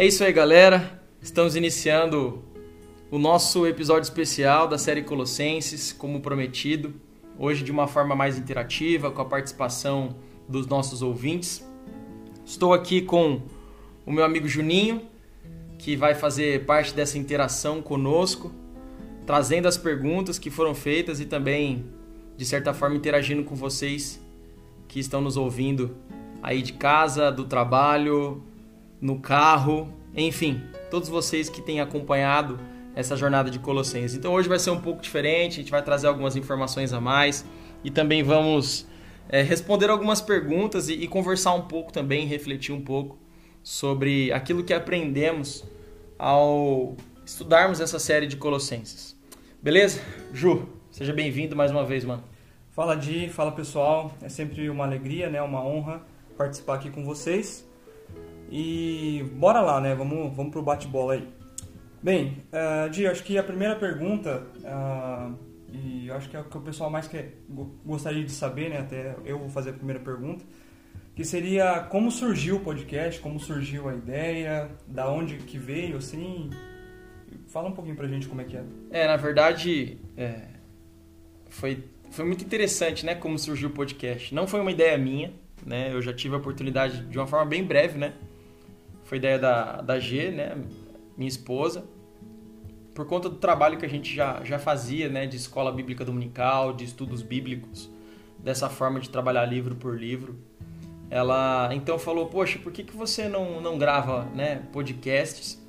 É isso aí, galera. Estamos iniciando o nosso episódio especial da série Colossenses, como prometido. Hoje de uma forma mais interativa, com a participação dos nossos ouvintes. Estou aqui com o meu amigo Juninho, que vai fazer parte dessa interação conosco, trazendo as perguntas que foram feitas e também, de certa forma, interagindo com vocês que estão nos ouvindo aí de casa, do trabalho, no carro, enfim, todos vocês que têm acompanhado essa jornada de Colossenses. Então hoje vai ser um pouco diferente, a gente vai trazer algumas informações a mais e também vamos é, responder algumas perguntas e, e conversar um pouco também, refletir um pouco sobre aquilo que aprendemos ao estudarmos essa série de Colossenses. Beleza? Ju, seja bem-vindo mais uma vez, mano. Fala Di, fala pessoal, é sempre uma alegria, né, uma honra participar aqui com vocês. E bora lá, né, vamos, vamos pro bate-bola aí. Bem, uh, Di, acho que a primeira pergunta, uh, e acho que é o que o pessoal mais quer, gostaria de saber, né, até eu vou fazer a primeira pergunta, que seria como surgiu o podcast, como surgiu a ideia, da onde que veio, assim. Fala um pouquinho pra gente como é que é. É, na verdade, é, foi, foi muito interessante, né, como surgiu o podcast. Não foi uma ideia minha, né, eu já tive a oportunidade de uma forma bem breve, né, foi ideia da, da G, né, minha esposa, por conta do trabalho que a gente já, já fazia, né, de escola bíblica dominical, de estudos bíblicos, dessa forma de trabalhar livro por livro ela então falou: Poxa, por que, que você não, não grava né, podcasts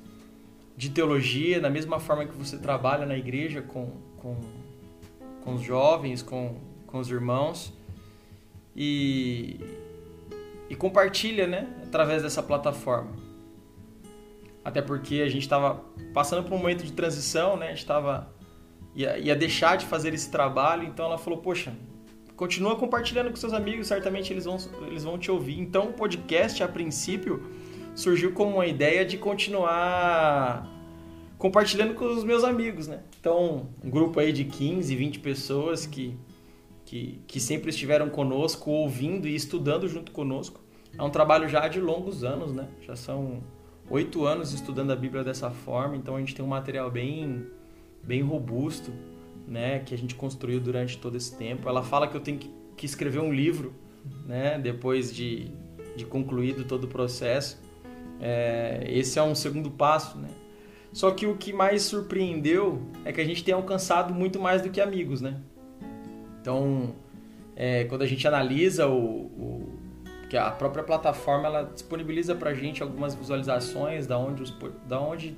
de teologia, da mesma forma que você trabalha na igreja com, com, com os jovens, com, com os irmãos, e, e compartilha né, através dessa plataforma? Até porque a gente estava passando por um momento de transição, né? a gente estava ia, ia deixar de fazer esse trabalho, então ela falou: Poxa, Continua compartilhando com seus amigos, certamente eles vão, eles vão te ouvir. Então, o podcast, a princípio, surgiu como uma ideia de continuar compartilhando com os meus amigos, né? Então, um grupo aí de 15, 20 pessoas que, que, que sempre estiveram conosco, ouvindo e estudando junto conosco. É um trabalho já de longos anos, né? Já são oito anos estudando a Bíblia dessa forma, então a gente tem um material bem, bem robusto né, que a gente construiu durante todo esse tempo. Ela fala que eu tenho que, escrever um livro, né, depois de, de concluído todo o processo. É, esse é um segundo passo, né? Só que o que mais surpreendeu é que a gente tem alcançado muito mais do que amigos, né? Então, é, quando a gente analisa o, o, que a própria plataforma ela disponibiliza para a gente algumas visualizações da onde, os, da onde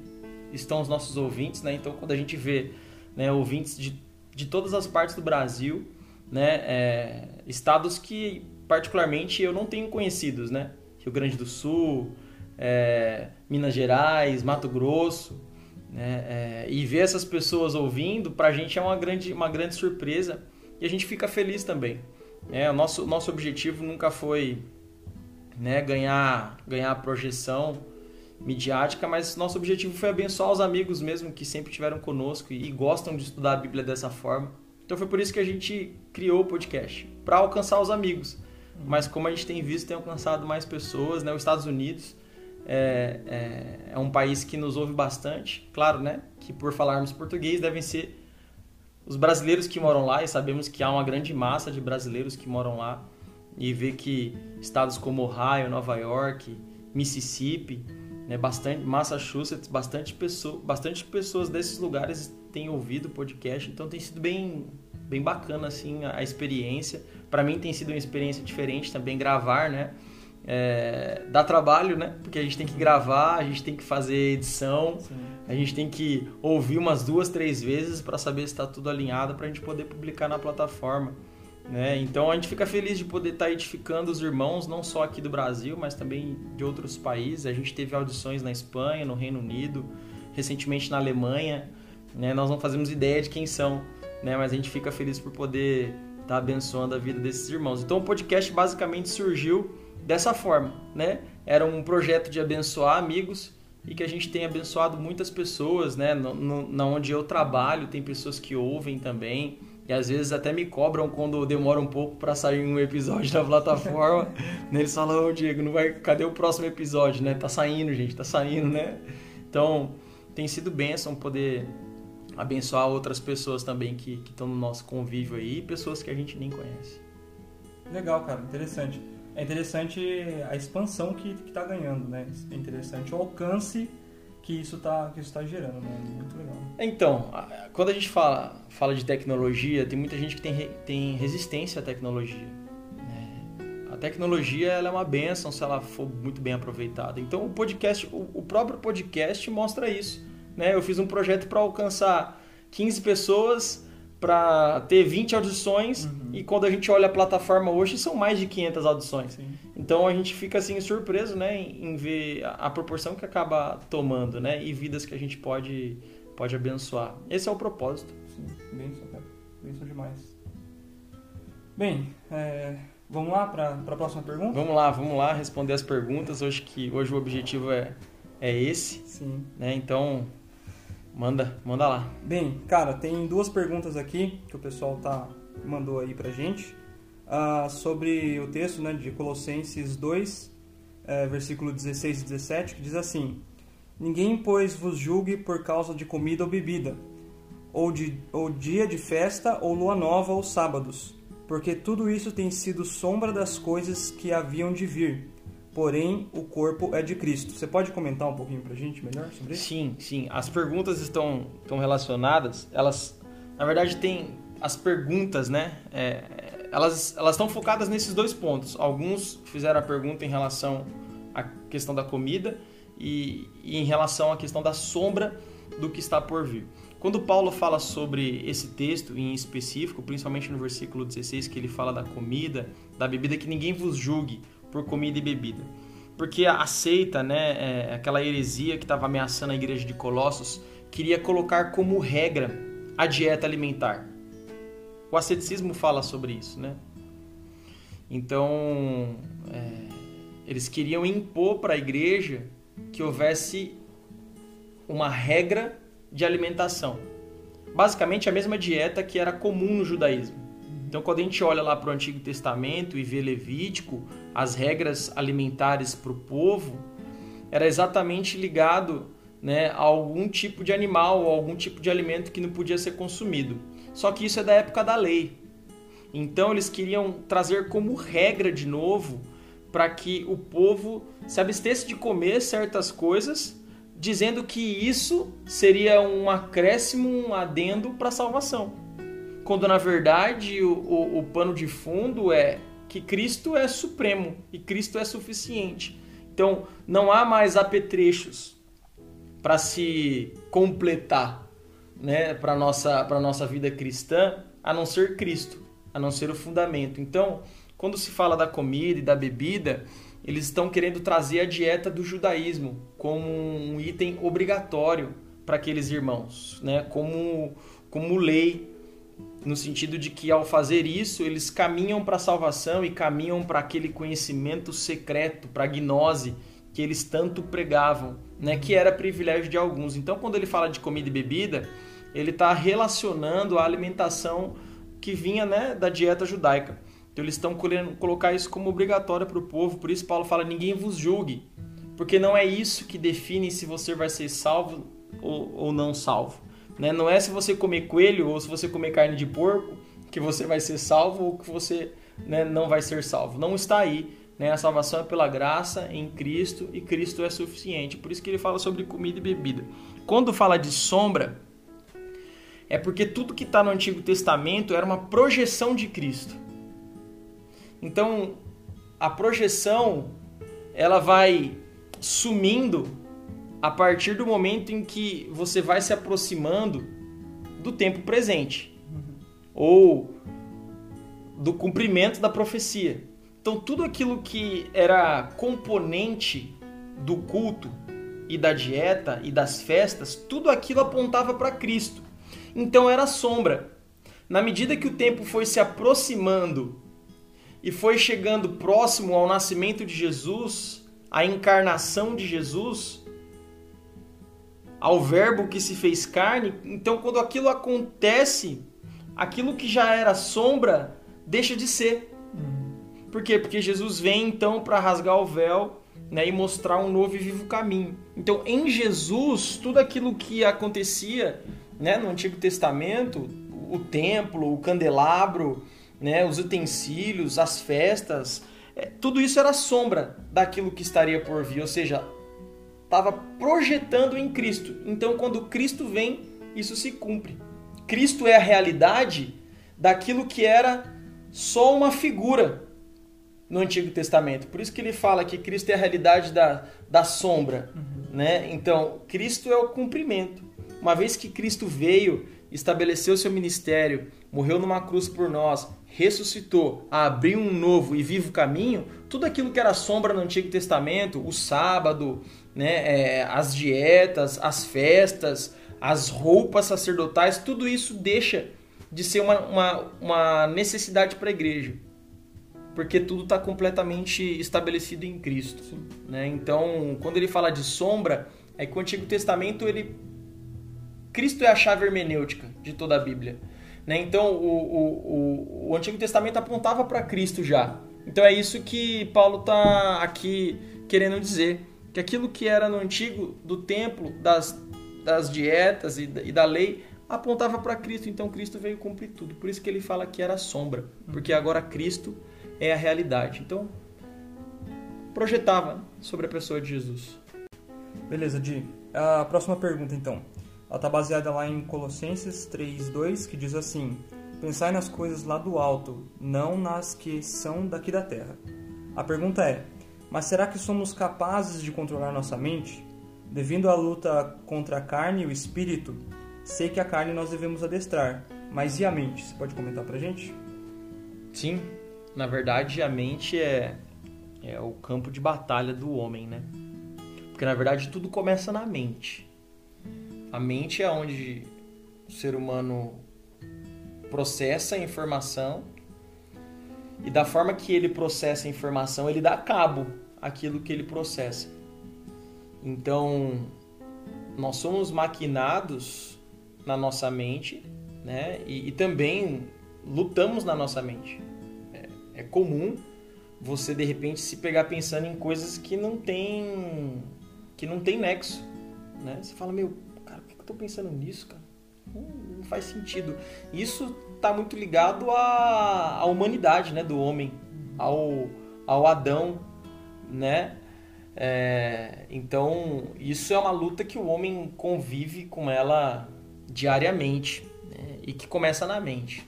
estão os nossos ouvintes, né? Então, quando a gente vê né, ouvintes de, de todas as partes do Brasil, né, é, estados que particularmente eu não tenho conhecidos, né? Rio Grande do Sul, é, Minas Gerais, Mato Grosso, né? É, e ver essas pessoas ouvindo, para a gente é uma grande, uma grande surpresa e a gente fica feliz também. É, o nosso, nosso objetivo nunca foi né, ganhar, ganhar projeção midiática, mas nosso objetivo foi abençoar os amigos mesmo que sempre estiveram conosco e, gostam de estudar a Bíblia dessa forma. Então foi por isso que a gente criou o podcast, para alcançar os amigos. Mas como a gente tem visto, tem alcançado mais pessoas, né? Os Estados Unidos é, é, é um país que nos ouve bastante. Claro, né? Que por falarmos português devem ser os brasileiros que moram lá e sabemos que há uma grande massa de brasileiros que moram lá e ver que estados como Ohio, Nova York, Mississippi né, bastante Massachusetts, bastante pessoa, bastante pessoas desses lugares têm ouvido o podcast, então tem sido bem bem bacana assim a, a experiência. Para mim tem sido uma experiência diferente também gravar, né? É, dá trabalho, né? Porque a gente tem que gravar, a gente tem que fazer edição, Sim. a gente tem que ouvir umas duas, três vezes para saber se está tudo alinhado para a gente poder publicar na plataforma. Né? Então a gente fica feliz de poder estar tá edificando os irmãos, não só aqui do Brasil, mas também de outros países. A gente teve audições na Espanha, no Reino Unido, recentemente na Alemanha. Né? Nós não fazemos ideia de quem são, né? mas a gente fica feliz por poder estar tá abençoando a vida desses irmãos. Então o podcast basicamente surgiu dessa forma. Né? Era um projeto de abençoar amigos e que a gente tem abençoado muitas pessoas, né? No, no, na onde eu trabalho, tem pessoas que ouvem também E às vezes até me cobram quando demora um pouco para sair um episódio da plataforma. né? Eles falam, ô Diego, não vai, cadê o próximo episódio, né? Tá saindo, gente, tá saindo, né? Então, tem sido bênção poder abençoar outras pessoas também que estão no nosso convívio aí, pessoas que a gente nem conhece. Legal, cara, interessante. É interessante a expansão que está ganhando, né? É interessante o alcance que isso está que isso tá gerando, né? Muito legal. Então, quando a gente fala, fala de tecnologia, tem muita gente que tem, tem resistência à tecnologia. Né? A tecnologia ela é uma benção se ela for muito bem aproveitada. Então, o podcast, o, o próprio podcast mostra isso. Né? Eu fiz um projeto para alcançar 15 pessoas para ter 20 audições uhum. e quando a gente olha a plataforma hoje são mais de 500 audições. Sim. Então a gente fica assim surpreso, né, em, ver a, proporção que acaba tomando, né, e vidas que a gente pode pode abençoar. Esse é o propósito. Sim, benção, cara. Benção demais. Bem, é, vamos lá para a próxima pergunta? Vamos lá, vamos lá responder as perguntas. Hoje que hoje o objetivo é é esse. Sim. Né? Então, Manda, manda lá. Bem, cara, tem duas perguntas aqui que o pessoal tá mandou aí pra gente uh, sobre o texto né, de Colossenses 2, uh, versículo 16 e 17, que diz assim: Ninguém, pois, vos julgue por causa de comida ou bebida, ou, de, ou dia de festa, ou lua nova, ou sábados, porque tudo isso tem sido sombra das coisas que haviam de vir porém o corpo é de Cristo. Você pode comentar um pouquinho pra gente melhor sobre isso? Sim, sim. As perguntas estão, estão relacionadas, elas, na verdade, tem as perguntas, né? É, elas, elas estão focadas nesses dois pontos. Alguns fizeram a pergunta em relação à questão da comida e, e em relação à questão da sombra do que está por vir. Quando Paulo fala sobre esse texto em específico, principalmente no versículo 16, que ele fala da comida, da bebida, que ninguém vos julgue por comida e bebida. Porque a seita, né, é, aquela heresia que estava ameaçando a igreja de Colossos, queria colocar como regra a dieta alimentar. O asceticismo fala sobre isso, né? Então, é, eles queriam impor para a igreja que houvesse uma regra de alimentação. Basicamente a mesma dieta que era comum no judaísmo. Então, quando a gente olha lá para o Antigo Testamento e vê Levítico, as regras alimentares para o povo, era exatamente ligado né, a algum tipo de animal ou algum tipo de alimento que não podia ser consumido. Só que isso é da época da lei. Então, eles queriam trazer como regra de novo para que o povo se abstesse de comer certas coisas, dizendo que isso seria um acréscimo, um adendo para a salvação quando na verdade o, o, o pano de fundo é que Cristo é supremo e Cristo é suficiente. Então não há mais apetrechos para se completar né, para a nossa, nossa vida cristã, a não ser Cristo, a não ser o fundamento. Então, quando se fala da comida e da bebida, eles estão querendo trazer a dieta do judaísmo como um item obrigatório para aqueles irmãos, né? como, como lei no sentido de que ao fazer isso eles caminham para a salvação e caminham para aquele conhecimento secreto, para a gnose que eles tanto pregavam, né, que era privilégio de alguns. Então, quando ele fala de comida e bebida, ele está relacionando a alimentação que vinha né, da dieta judaica. Então, eles estão querendo colocar isso como obrigatório para o povo. Por isso, Paulo fala: ninguém vos julgue, porque não é isso que define se você vai ser salvo ou, ou não salvo. Né? Não é se você comer coelho ou se você comer carne de porco que você vai ser salvo ou que você né, não vai ser salvo. Não está aí. Né? A salvação é pela graça em Cristo e Cristo é suficiente. Por isso que ele fala sobre comida e bebida. Quando fala de sombra, é porque tudo que está no Antigo Testamento era uma projeção de Cristo. Então, a projeção ela vai sumindo a partir do momento em que você vai se aproximando do tempo presente uhum. ou do cumprimento da profecia. Então, tudo aquilo que era componente do culto e da dieta e das festas, tudo aquilo apontava para Cristo. Então, era sombra. Na medida que o tempo foi se aproximando e foi chegando próximo ao nascimento de Jesus, à encarnação de Jesus, ao Verbo que se fez carne. Então, quando aquilo acontece, aquilo que já era sombra deixa de ser. Por quê? Porque Jesus vem então para rasgar o véu né, e mostrar um novo e vivo caminho. Então, em Jesus, tudo aquilo que acontecia né, no Antigo Testamento, o templo, o candelabro, né, os utensílios, as festas, é, tudo isso era sombra daquilo que estaria por vir, ou seja, estava projetando em Cristo. Então, quando Cristo vem, isso se cumpre. Cristo é a realidade daquilo que era só uma figura no Antigo Testamento. Por isso que ele fala que Cristo é a realidade da, da sombra. Uhum. Né? Então, Cristo é o cumprimento. Uma vez que Cristo veio, estabeleceu seu ministério, morreu numa cruz por nós, ressuscitou, abriu um novo e vivo caminho, tudo aquilo que era sombra no Antigo Testamento, o sábado, né, é, as dietas, as festas, as roupas sacerdotais, tudo isso deixa de ser uma, uma, uma necessidade para a igreja. Porque tudo está completamente estabelecido em Cristo. Né? Então, quando ele fala de sombra, é que o Antigo Testamento, ele Cristo é a chave hermenêutica de toda a Bíblia. Né? Então, o, o, o, o Antigo Testamento apontava para Cristo já. Então, é isso que Paulo está aqui querendo dizer. Que aquilo que era no Antigo, do templo, das, das dietas e da, e da lei, apontava para Cristo. Então, Cristo veio cumprir tudo. Por isso que ele fala que era sombra. Porque agora Cristo é a realidade. Então, projetava sobre a pessoa de Jesus. Beleza, Di. A próxima pergunta, então. Ela está baseada lá em Colossenses 3:2, que diz assim: Pensai nas coisas lá do alto, não nas que são daqui da terra. A pergunta é: mas será que somos capazes de controlar nossa mente? Devido à luta contra a carne e o espírito, sei que a carne nós devemos adestrar, mas e a mente? Você pode comentar pra gente? Sim, na verdade a mente é, é o campo de batalha do homem, né? Porque na verdade tudo começa na mente. A mente é onde o ser humano processa a informação e da forma que ele processa a informação, ele dá cabo àquilo que ele processa. Então, nós somos maquinados na nossa mente, né? E, e também lutamos na nossa mente. É, é, comum você de repente se pegar pensando em coisas que não tem que não tem nexo, né? Você fala meu eu tô pensando nisso, cara? Não, não faz sentido. Isso está muito ligado à, à humanidade, né, do homem, ao, ao Adão, né? É, então, isso é uma luta que o homem convive com ela diariamente né? e que começa na mente.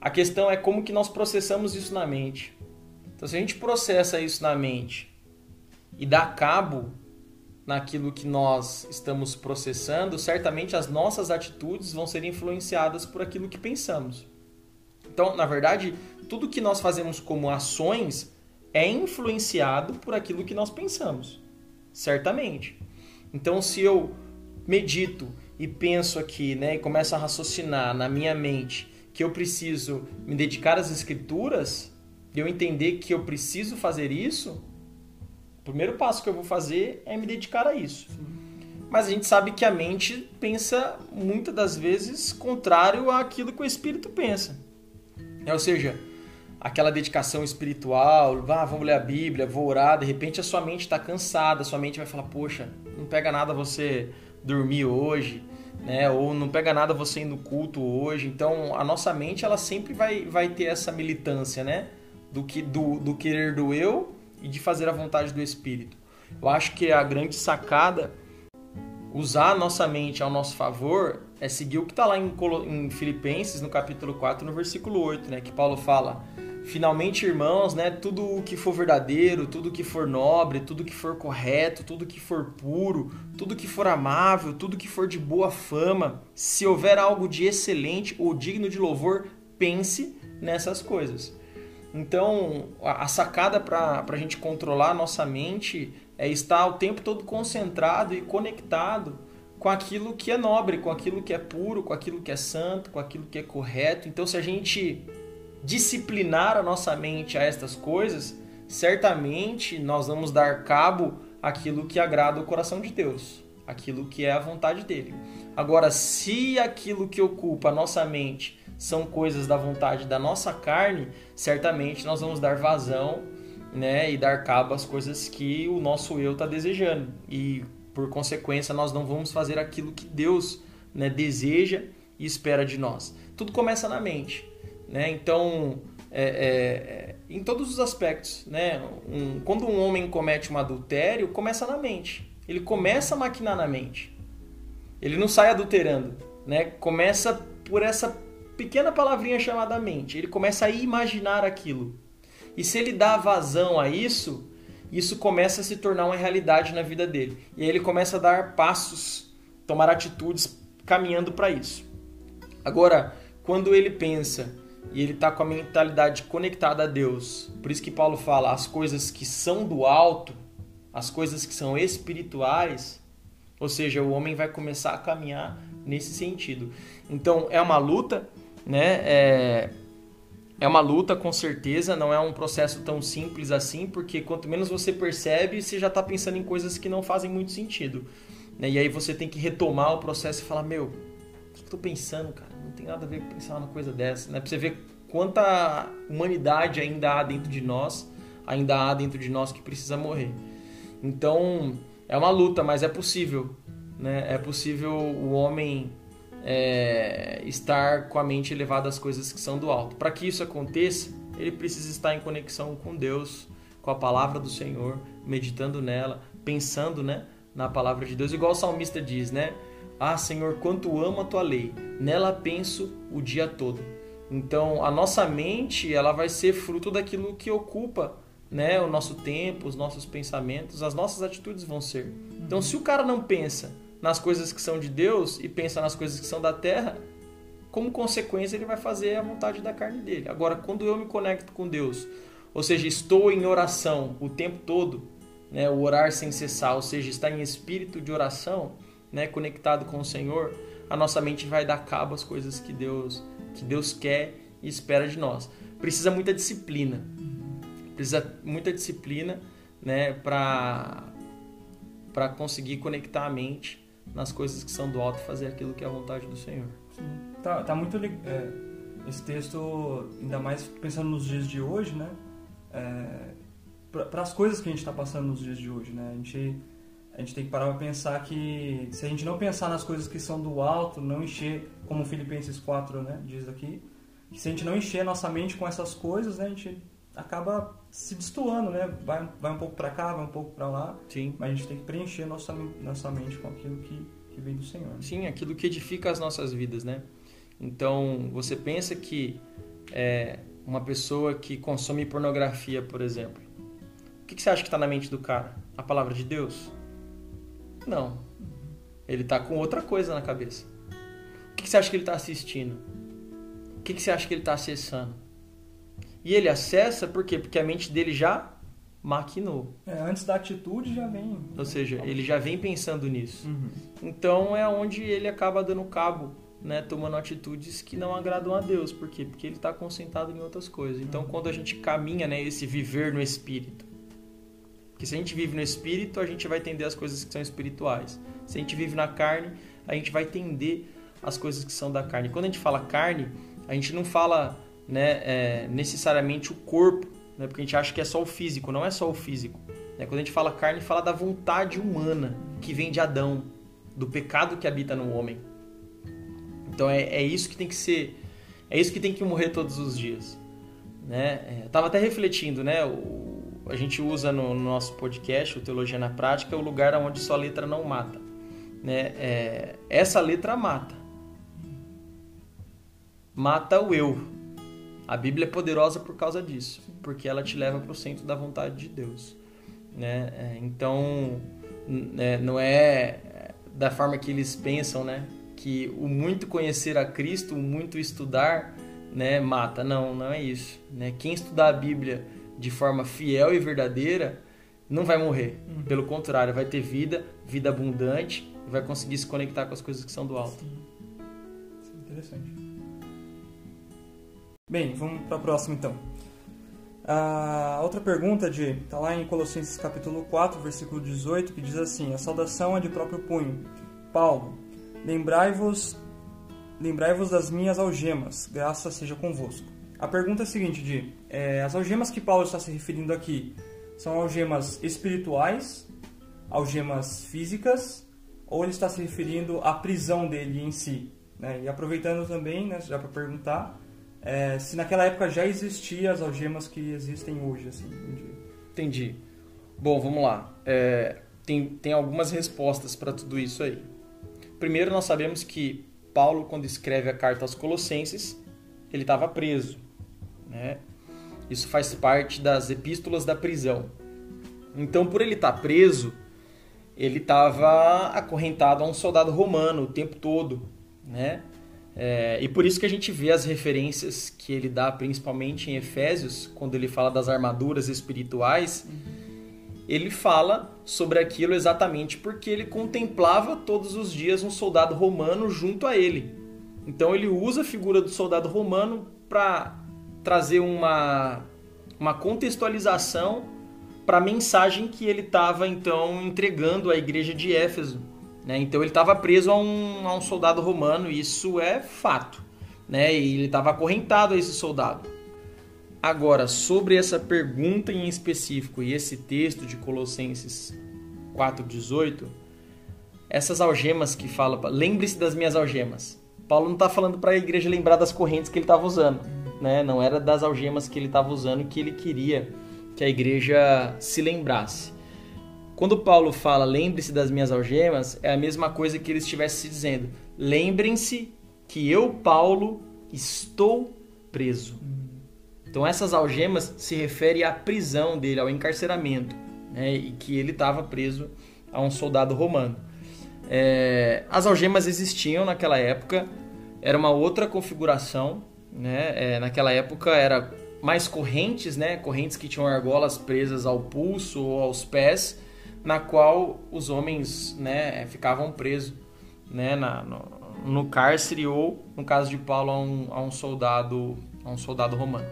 A questão é como que nós processamos isso na mente. Então, se a gente processa isso na mente e dá cabo naquilo que nós estamos processando, certamente as nossas atitudes vão ser influenciadas por aquilo que pensamos. Então, na verdade, tudo que nós fazemos como ações é influenciado por aquilo que nós pensamos. Certamente. Então, se eu medito e penso aqui, né, e começo a raciocinar na minha mente que eu preciso me dedicar às escrituras, e eu entender que eu preciso fazer isso, primeiro passo que eu vou fazer é me dedicar a isso. Mas a gente sabe que a mente pensa muitas das vezes contrário àquilo que o espírito pensa. Ou seja, aquela dedicação espiritual, ah, vamos ler a Bíblia, vou orar, de repente a sua mente está cansada, a sua mente vai falar, poxa, não pega nada você dormir hoje, né? Ou não pega nada você ir no culto hoje. Então a nossa mente ela sempre vai, vai ter essa militância, né? Do que do, do querer do eu e de fazer a vontade do Espírito. Eu acho que a grande sacada, usar a nossa mente ao nosso favor, é seguir o que está lá em, Filipenses, no capítulo 4, no versículo 8, né, que Paulo fala: Finalmente, irmãos, né, tudo o que for verdadeiro, tudo o que for nobre, tudo que for correto, tudo que for puro, tudo que for amável, tudo que for de boa fama, se houver algo de excelente ou digno de louvor, pense nessas coisas. Então, a sacada para a gente controlar a nossa mente é estar o tempo todo concentrado e conectado com aquilo que é nobre, com aquilo que é puro, com aquilo que é santo, com aquilo que é correto. Então, se a gente disciplinar a nossa mente a estas coisas, certamente nós vamos dar cabo àquilo que agrada o coração de Deus. aquilo que é a vontade dele. Agora, se aquilo que ocupa a nossa mente são coisas da vontade da nossa carne, certamente nós vamos dar vazão né, e dar cabo às coisas que o nosso eu está desejando. E, por consequência, nós não vamos fazer aquilo que Deus né, deseja e espera de nós. Tudo começa na mente. Né? Então, é, é, em todos os aspectos. Né? Um, quando um homem comete um adultério, começa na mente. Ele começa a maquinar na mente. Ele não sai adulterando. Né? Começa por essa pequena palavrinha chamada mente. Ele começa a imaginar aquilo. E se ele dá vazão a isso, isso começa a se tornar uma realidade na vida dele. E aí ele começa a dar passos, tomar atitudes caminhando para isso. Agora, quando ele pensa e ele está com a mentalidade conectada a Deus, por isso que Paulo fala as coisas que são do alto, as coisas que são espirituais, ou seja, o homem vai começar a caminhar nesse sentido. Então é uma luta, né? É, é uma luta com certeza, não é um processo tão simples assim, porque quanto menos você percebe, você já está pensando em coisas que não fazem muito sentido. Né? E aí você tem que retomar o processo e falar, meu, que eu tô pensando, cara? Não tem nada a ver com pensar numa coisa dessa, né? Pra você ver quanta humanidade ainda há dentro de nós, ainda há dentro de nós que precisa morrer. Então, é uma luta, mas é possível, né? É possível o homem é, estar com a mente elevada às coisas que são do alto. Para que isso aconteça, ele precisa estar em conexão com Deus, com a palavra do Senhor, meditando nela, pensando, né? na palavra de Deus, igual o salmista diz, né? Ah, Senhor, quanto amo a tua lei, nela penso o dia todo. Então, a nossa mente, ela vai ser fruto daquilo que ocupa, né, o nosso tempo, os nossos pensamentos, as nossas atitudes vão ser. Então, se o cara não pensa nas coisas que são de Deus e pensa nas coisas que são da terra, como consequência ele vai fazer a vontade da carne dele. Agora, quando eu me conecto com Deus, ou seja, estou em oração o tempo todo, né, o orar sem cessar, ou seja, estar em espírito de oração, né, conectado com o Senhor, a nossa mente vai dar cabo às coisas que Deus, que Deus quer e espera de nós. Precisa muita disciplina. Precisa muita disciplina, né, para para conseguir conectar a mente nas coisas que são do alto fazer aquilo que é a vontade do Senhor. Sim. Tá, tá muito é, esse texto, ainda mais pensando nos dias de hoje, né? É, para as coisas que a gente está passando nos dias de hoje, né? A gente, a gente tem que parar para pensar que se a gente não pensar nas coisas que são do alto, não encher, como Filipenses 4 né, diz aqui, que se a gente não encher nossa mente com essas coisas, né, a gente acaba se destoando, né? Vai, vai um pouco para cá, vai um pouco para lá. Sim. Mas a gente tem que preencher nossa, nossa mente com aquilo que, que vem do Senhor. Né? Sim, aquilo que edifica as nossas vidas, né? Então, você pensa que é, uma pessoa que consome pornografia, por exemplo, que, que você acha que está na mente do cara? A palavra de Deus? Não. Ele está com outra coisa na cabeça. O que, que você acha que ele está assistindo? O que, que você acha que ele está acessando? E ele acessa por quê? Porque a mente dele já maquinou. É, antes da atitude já vem. Ou seja, ele já vem pensando nisso. Uhum. Então é onde ele acaba dando cabo, né, tomando atitudes que não agradam a Deus. Por quê? Porque ele está concentrado em outras coisas. Então uhum. quando a gente caminha, né, esse viver no espírito, porque se a gente vive no espírito, a gente vai entender as coisas que são espirituais. Se a gente vive na carne, a gente vai entender as coisas que são da carne. Quando a gente fala carne, a gente não fala né, é, necessariamente o corpo, né, porque a gente acha que é só o físico, não é só o físico. Né? Quando a gente fala carne, fala da vontade humana que vem de Adão, do pecado que habita no homem. Então é, é isso que tem que ser, é isso que tem que morrer todos os dias. Né? É, eu tava até refletindo, né? O, a gente usa no, no nosso podcast, o Teologia na Prática, o lugar onde sua letra não mata. Né? É, essa letra mata. Mata o eu. A Bíblia é poderosa por causa disso, porque ela te leva para o centro da vontade de Deus. Né? É, então, é, não é da forma que eles pensam, né? que o muito conhecer a Cristo, o muito estudar, né, mata. Não, não é isso. Né? Quem estudar a Bíblia de forma fiel e verdadeira, não vai morrer. Uhum. Pelo contrário, vai ter vida, vida abundante, e vai conseguir se conectar com as coisas que são do alto. Sim. Isso é interessante. Bem, vamos para a próxima então. A outra pergunta de está lá em Colossenses capítulo 4, versículo 18, que diz assim: A saudação é de próprio punho. Paulo, lembrai-vos lembrai-vos das minhas algemas, graça seja convosco. A pergunta é a seguinte, de é, as algemas que Paulo está se referindo aqui são algemas espirituais, algemas físicas, ou ele está se referindo à prisão dele em si? Né? E aproveitando também, né, já para perguntar, é, se naquela época já existiam as algemas que existem hoje, assim, dia. Entendi. Bom, vamos lá. É, tem, tem algumas respostas para tudo isso aí. Primeiro, nós sabemos que Paulo, quando escreve a carta aos Colossenses, ele estava preso. Né? Isso faz parte das epístolas da prisão. Então, por ele estar tá preso, ele estava acorrentado a um soldado romano o tempo todo. Né? É, e por isso que a gente vê as referências que ele dá, principalmente em Efésios, quando ele fala das armaduras espirituais, ele fala sobre aquilo exatamente porque ele contemplava todos os dias um soldado romano junto a ele. Então ele usa a figura do soldado romano para trazer uma, uma contextualização para a mensagem que ele estava então entregando à igreja de Éfeso. Né? Então ele estava preso a um, a um soldado romano, isso é fato. Né? E ele estava acorrentado a esse soldado. Agora, sobre essa pergunta em específico e esse texto de Colossenses 4,18, essas algemas que fala, lembre-se das minhas algemas. Paulo não está falando para a igreja lembrar das correntes que ele estava usando, né? Não era das algemas que ele estava usando que ele queria que a igreja se lembrasse. Quando Paulo fala lembre-se das minhas algemas, é a mesma coisa que ele estivesse se dizendo. Lembrem-se que eu, Paulo, estou preso. Então essas algemas se referem à prisão dele, ao encarceramento, né? e que ele estava preso a um soldado romano. É, as algemas existiam naquela época, era uma outra configuração, né? É, naquela época era mais correntes, né? Correntes que tinham argolas presas ao pulso ou aos pés, na qual os homens né, ficavam presos né, na, no, no, cárcere ou, no caso de Paulo, a um, a um, soldado, a um soldado romano.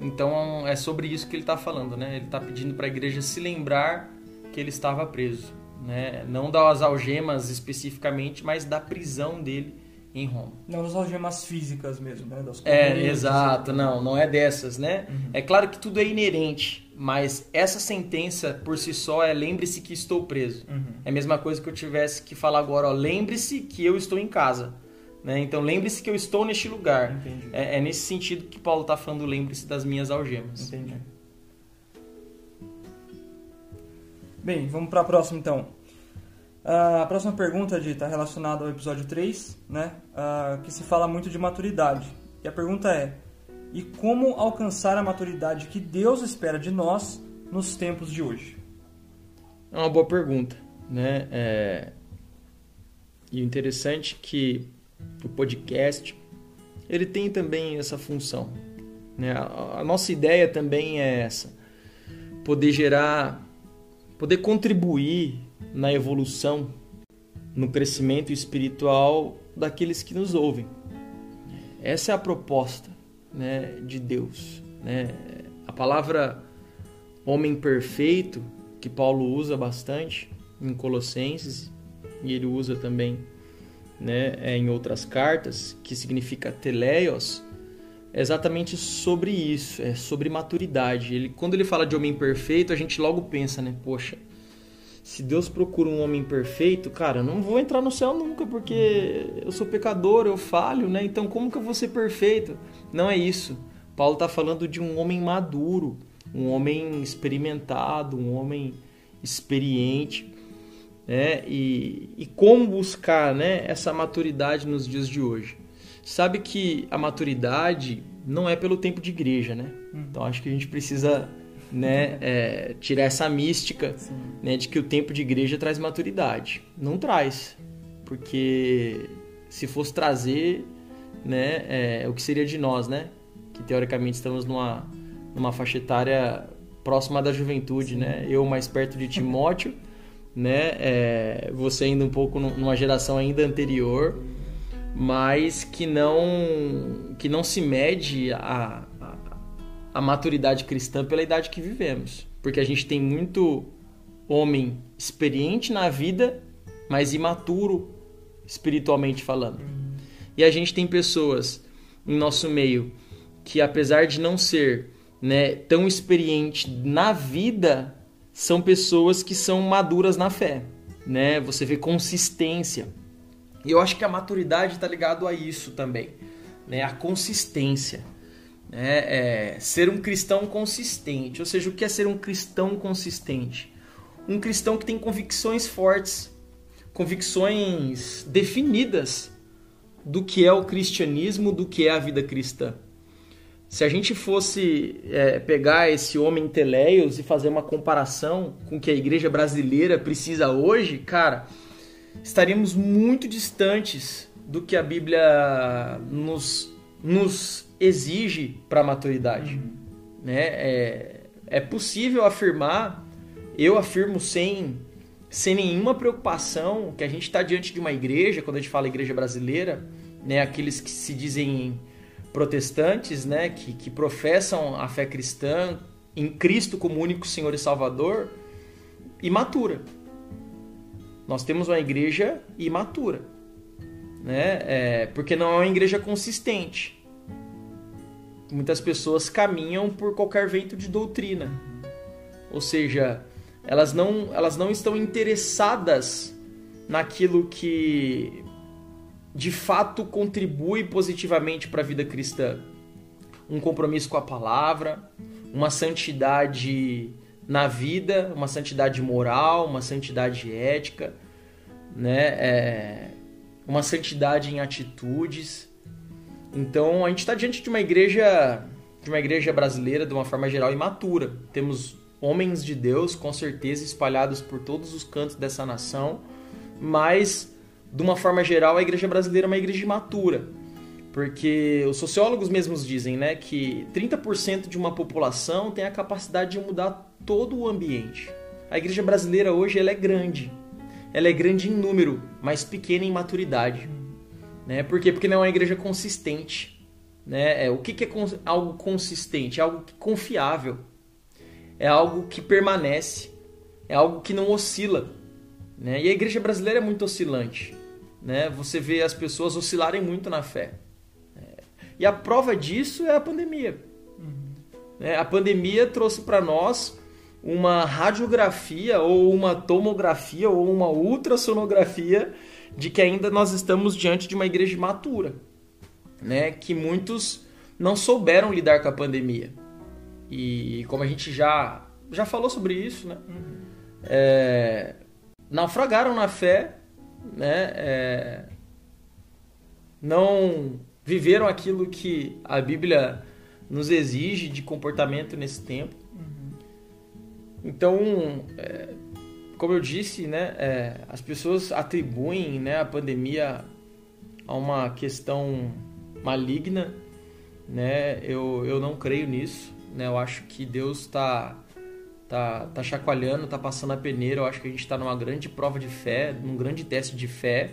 Então é sobre isso que ele está falando, né? Ele está pedindo para a igreja se lembrar que ele estava preso, né? Não das algemas especificamente, mas da prisão dele em Roma. Não das algemas físicas mesmo, né? Das é, exato, não, não é dessas, né? Uhum. É claro que tudo é inerente, mas essa sentença por si só é lembre-se que estou preso. Uhum. É a mesma coisa que eu tivesse que falar agora, ó, lembre-se que eu estou em casa. Né? Então lembre-se que eu estou neste lugar. É, é, nesse sentido que Paulo está falando, lembre-se das minhas algemas. Entendi. Bem, vamos para a próxima então. A próxima pergunta está relacionada ao episódio 3, né? Uh, que se fala muito de maturidade. E a pergunta é: e como alcançar a maturidade que Deus espera de nós nos tempos de hoje? É uma boa pergunta, né? É... E o interessante é que o podcast ele tem também essa função. Né? A nossa ideia também é essa: poder gerar, poder contribuir na evolução, no crescimento espiritual daqueles que nos ouvem. Essa é a proposta né, de Deus. Né? A palavra homem perfeito, que Paulo usa bastante em Colossenses, e ele usa também né, é, em outras cartas, que significa teleios, é exatamente sobre isso, é sobre maturidade. Ele, quando ele fala de homem perfeito, a gente logo pensa, né? Poxa, se Deus procura um homem perfeito, cara, eu não vou entrar no céu nunca, porque eu sou pecador, eu falho, né? Então como que eu vou ser perfeito? Não é isso. Paulo está falando de um homem maduro, um homem experimentado, um homem experiente, né? E, e como buscar né, essa maturidade nos dias de hoje? Sabe que a maturidade não é pelo tempo de igreja, né? Hum. Então acho que a gente precisa né, é, tirar essa mística né, de que o tempo de igreja traz maturidade. Não traz, porque se fosse trazer, né, é, o que seria de nós, né? Que teoricamente estamos numa, numa faixa etária próxima da juventude, Sim. né? Eu mais perto de Timóteo, né? É, você ainda um pouco numa geração ainda anterior, mas que não que não se mede a, a maturidade cristã pela idade que vivemos. Porque a gente tem muito homem experiente na vida, mas imaturo espiritualmente falando. E a gente tem pessoas em nosso meio que, apesar de não ser né, tão experiente na vida, são pessoas que são maduras na fé. Né? Você vê consistência. E eu acho que a maturidade está ligado a isso também, né? A consistência, né? É ser um cristão consistente. Ou seja, o que é ser um cristão consistente? Um cristão que tem convicções fortes, convicções definidas do que é o cristianismo, do que é a vida cristã. Se a gente fosse é, pegar esse homem Teleios e fazer uma comparação com o que a igreja brasileira precisa hoje, cara, estaríamos muito distantes do que a Bíblia nos, nos exige para a maturidade. Uhum. Né? É, é possível afirmar, eu afirmo sem, sem nenhuma preocupação, que a gente está diante de uma igreja, quando a gente fala igreja brasileira, né, aqueles que se dizem protestantes, né, que, que professam a fé cristã em Cristo como único Senhor e Salvador, imatura. Nós temos uma igreja imatura, né? É, porque não é uma igreja consistente. Muitas pessoas caminham por qualquer vento de doutrina, ou seja, elas não, elas não estão interessadas naquilo que de fato contribui positivamente para a vida cristã. Um compromisso com a palavra, uma santidade na vida, uma santidade moral, uma santidade ética, né? É, uma santidade em atitudes. Então a gente está diante de uma igreja, de uma igreja brasileira de uma forma geral imatura. Temos homens de Deus com certeza espalhados por todos os cantos dessa nação, mas de uma forma geral a igreja brasileira é uma igreja imatura. Porque os sociólogos mesmos dizem né, que 30% de uma população tem a capacidade de mudar todo o ambiente. A igreja brasileira hoje ela é grande. Ela é grande em número, mas pequena em maturidade. Né? Por quê? Porque não é uma igreja consistente. Né? É, o que, que é algo consistente? É algo confiável. É algo que permanece. É algo que não oscila. Né? E a igreja brasileira é muito oscilante. Né? Você vê as pessoas oscilarem muito na fé. É. E a prova disso é a pandemia. Uhum. É, a pandemia trouxe para nós uma radiografia ou uma tomografia ou uma ultrassonografia de que ainda nós estamos diante de uma igreja matura, né? Que muitos não souberam lidar com a pandemia. E como a gente já já falou sobre isso, né? Uhum. É, naufragaram na fé, né? É, não viveram aquilo que a Bíblia nos exige de comportamento nesse tempo. Então, é, como eu disse, né, é, as pessoas atribuem né, a pandemia a uma questão maligna. Né? Eu, eu não creio nisso. Né? Eu acho que Deus está tá, tá chacoalhando, está passando a peneira. Eu acho que a gente está numa grande prova de fé, num grande teste de fé.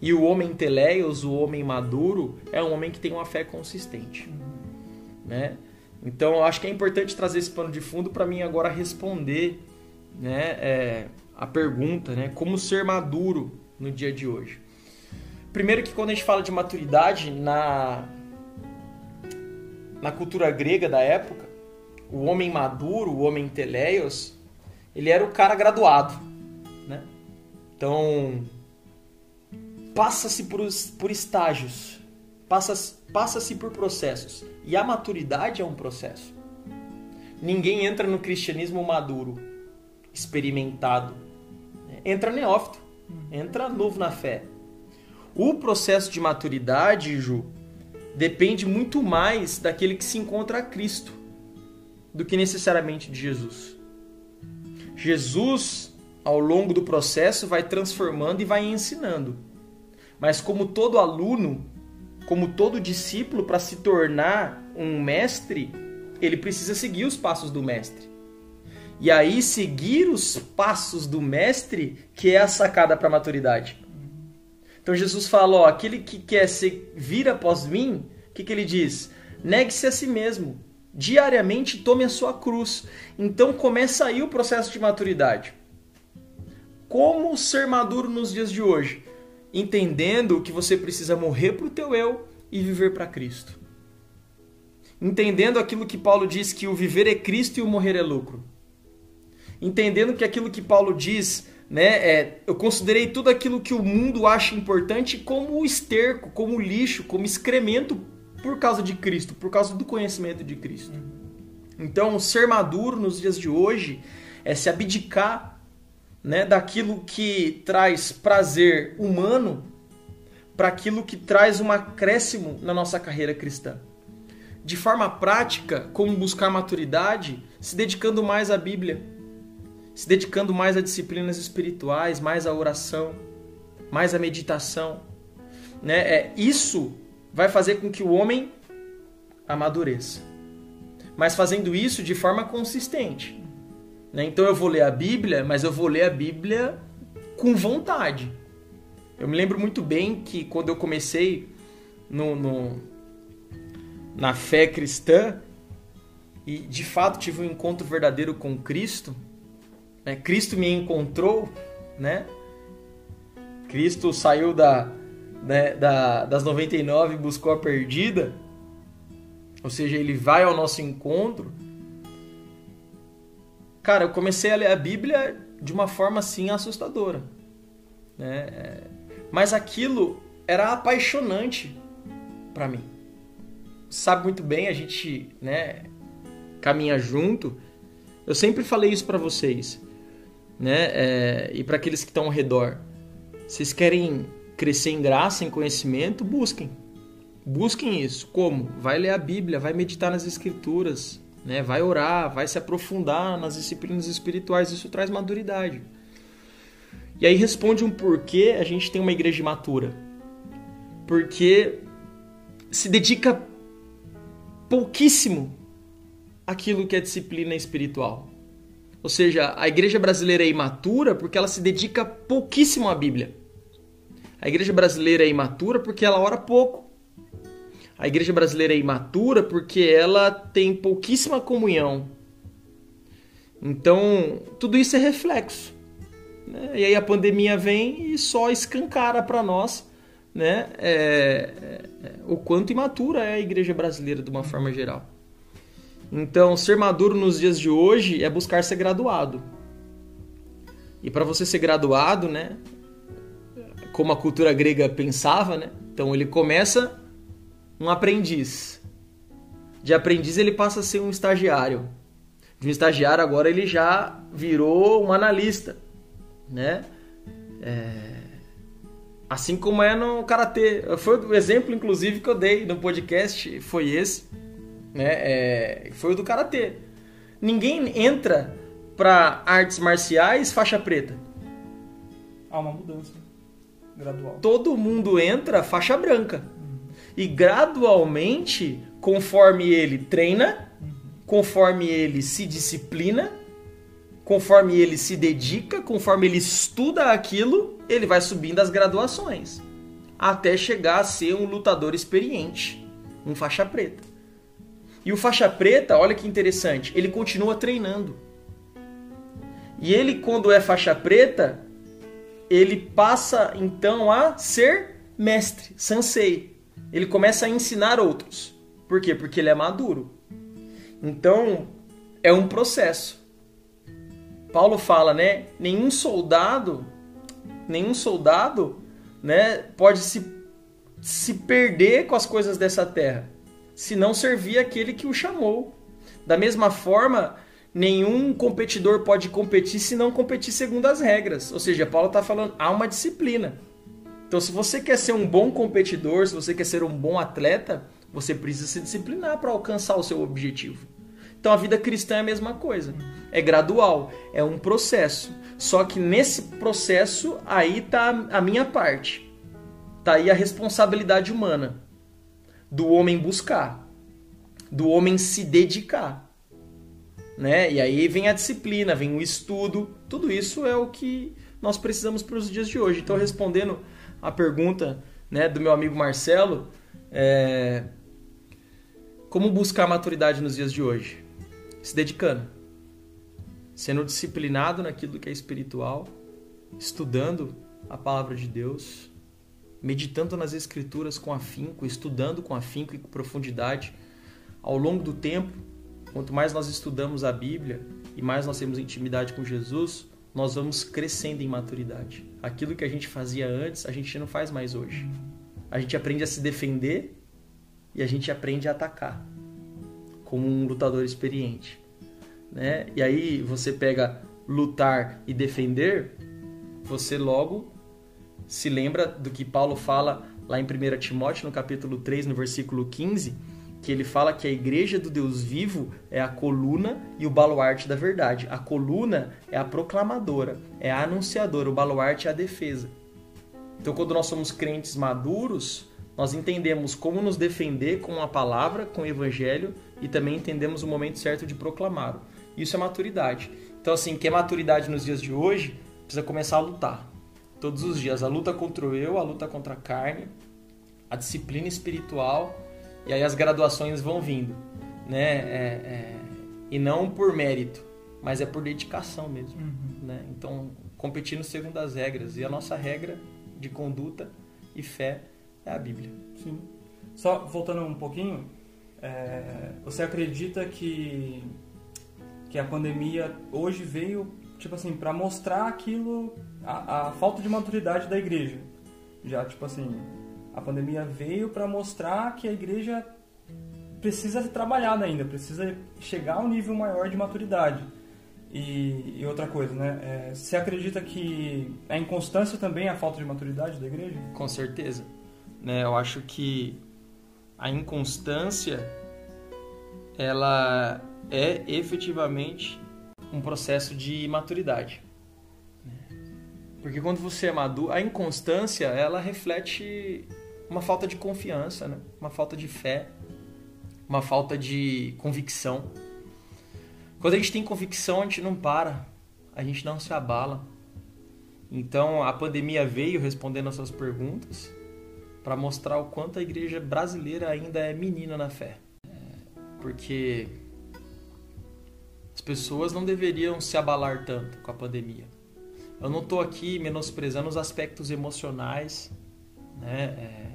E o homem teleios, o homem maduro, é um homem que tem uma fé consistente. Né? Então eu acho que é importante trazer esse pano de fundo para mim agora responder né, é, a pergunta, né, como ser maduro no dia de hoje. Primeiro que quando a gente fala de maturidade na, na cultura grega da época, o homem maduro, o homem teleios, ele era o cara graduado. Né? Então, passa-se por, por estágios, passa-se passa por processos. E a maturidade é um processo. Ninguém entra no cristianismo maduro, experimentado. Entra neófito, entra novo na fé. O processo de maturidade, Ju, depende muito mais daquele que se encontra a Cristo do que necessariamente de Jesus. Jesus, ao longo do processo, vai transformando e vai ensinando. Mas como todo aluno, como todo discípulo, para se tornar um mestre, ele precisa seguir os passos do mestre. E aí, seguir os passos do mestre que é a sacada para a maturidade. Então, Jesus fala: aquele que quer ser, vir após mim, o que, que ele diz? Negue-se a si mesmo. Diariamente tome a sua cruz. Então começa aí o processo de maturidade. Como ser maduro nos dias de hoje? Entendendo que você precisa morrer para o teu eu e viver para Cristo. Entendendo aquilo que Paulo diz que o viver é Cristo e o morrer é lucro. Entendendo que aquilo que Paulo diz, né, é, eu considerei tudo aquilo que o mundo acha importante como esterco, como lixo, como excremento por causa de Cristo, por causa do conhecimento de Cristo. Então, ser maduro nos dias de hoje é se abdicar né, daquilo que traz prazer humano para aquilo que traz um acréscimo na nossa carreira cristã. De forma prática, como buscar maturidade, se dedicando mais à Bíblia, se dedicando mais a disciplinas espirituais, mais à oração, mais à meditação. Né? É, isso vai fazer com que o homem amadureça. Mas fazendo isso de forma consistente. Né? Então eu vou ler a Bíblia, mas eu vou ler a Bíblia com vontade. Eu me lembro muito bem que quando eu comecei no, no na fé cristã e de fato tive um encontro verdadeiro com Cristo, né? Cristo me encontrou, né? Cristo saiu da, né, da, das 99 e buscou a perdida, ou seja, ele vai ao nosso encontro. Cara, eu comecei a ler a Bíblia de uma forma assim assustadora, né? Mas aquilo era apaixonante para mim. Sabe muito bem, a gente, né, caminha junto. Eu sempre falei isso para vocês, né? É, e para aqueles que estão ao redor. Vocês querem crescer em graça, em conhecimento? Busquem. Busquem isso. Como? Vai ler a Bíblia, vai meditar nas Escrituras, né? vai orar, vai se aprofundar nas disciplinas espirituais. Isso traz maturidade. E aí responde um porquê a gente tem uma igreja imatura. Porque se dedica pouquíssimo àquilo que é disciplina espiritual. Ou seja, a igreja brasileira é imatura porque ela se dedica pouquíssimo à Bíblia. A igreja brasileira é imatura porque ela ora pouco. A igreja brasileira é imatura porque ela tem pouquíssima comunhão. Então, tudo isso é reflexo. Né? E aí a pandemia vem e só escancara para nós né, é, é, o quanto imatura é a igreja brasileira de uma forma geral. Então, ser maduro nos dias de hoje é buscar ser graduado. E para você ser graduado, né, como a cultura grega pensava, né? Então ele começa um aprendiz. De aprendiz ele passa a ser um estagiário. De um estagiário agora ele já virou um analista né? É... Assim como é no karatê. Foi o exemplo, inclusive, que eu dei no podcast, foi esse, né? É... Foi o do karatê. Ninguém entra para artes marciais faixa preta. Há uma mudança gradual. Todo mundo entra faixa branca. Uhum. E gradualmente, conforme ele treina, uhum. conforme ele se disciplina, conforme ele se dedica, conforme ele estuda aquilo, ele vai subindo as graduações até chegar a ser um lutador experiente, um faixa preta. E o faixa preta, olha que interessante, ele continua treinando. E ele, quando é faixa preta, ele passa então a ser mestre, sensei. Ele começa a ensinar outros. Por quê? Porque ele é maduro. Então, é um processo. Paulo fala, né? Nenhum soldado, nenhum soldado, né, pode se, se perder com as coisas dessa terra, se não servir aquele que o chamou. Da mesma forma, nenhum competidor pode competir se não competir segundo as regras. Ou seja, Paulo está falando, há uma disciplina. Então, se você quer ser um bom competidor, se você quer ser um bom atleta, você precisa se disciplinar para alcançar o seu objetivo. Então a vida cristã é a mesma coisa. É gradual, é um processo. Só que nesse processo aí tá a minha parte. Tá aí a responsabilidade humana do homem buscar, do homem se dedicar. Né? E aí vem a disciplina, vem o estudo, tudo isso é o que nós precisamos para os dias de hoje. Então, respondendo a pergunta né, do meu amigo Marcelo, é, Como buscar maturidade nos dias de hoje? Se dedicando. Sendo disciplinado naquilo que é espiritual, estudando a palavra de Deus, meditando nas escrituras com afinco, estudando com afinco e com profundidade. Ao longo do tempo, quanto mais nós estudamos a Bíblia e mais nós temos intimidade com Jesus, nós vamos crescendo em maturidade. Aquilo que a gente fazia antes, a gente não faz mais hoje. A gente aprende a se defender e a gente aprende a atacar como um lutador experiente, né? E aí você pega lutar e defender, você logo se lembra do que Paulo fala lá em 1 Timóteo, no capítulo 3, no versículo 15, que ele fala que a igreja do Deus vivo é a coluna e o baluarte da verdade. A coluna é a proclamadora, é a anunciadora, o baluarte é a defesa. Então, quando nós somos crentes maduros, nós entendemos como nos defender com a palavra, com o evangelho e também entendemos o momento certo de proclamá-lo. Isso é maturidade. Então, assim, que é maturidade nos dias de hoje, precisa começar a lutar. Todos os dias. A luta contra o eu, a luta contra a carne, a disciplina espiritual, e aí as graduações vão vindo. Né? É, é, e não por mérito, mas é por dedicação mesmo. Uhum. Né? Então, competindo segundo as regras. E a nossa regra de conduta e fé é a Bíblia. Sim. Só voltando um pouquinho, é, você acredita que que a pandemia hoje veio tipo assim para mostrar aquilo a, a, falta de maturidade da igreja. Já tipo assim a pandemia veio para mostrar que a igreja precisa ser trabalhada ainda precisa chegar a um nível maior de maturidade. E, e outra coisa né? É, você acredita que a inconstância também é a falta de maturidade da igreja? Com certeza. Né eu acho que a inconstância ela é efetivamente um processo de maturidade. Porque quando você é maduro, a inconstância ela reflete uma falta de confiança, né? uma falta de fé, uma falta de convicção. Quando a gente tem convicção, a gente não para, a gente não se abala. Então a pandemia veio respondendo as suas perguntas para mostrar o quanto a igreja brasileira ainda é menina na fé. Porque as pessoas não deveriam se abalar tanto com a pandemia. Eu não estou aqui menosprezando os aspectos emocionais né, é,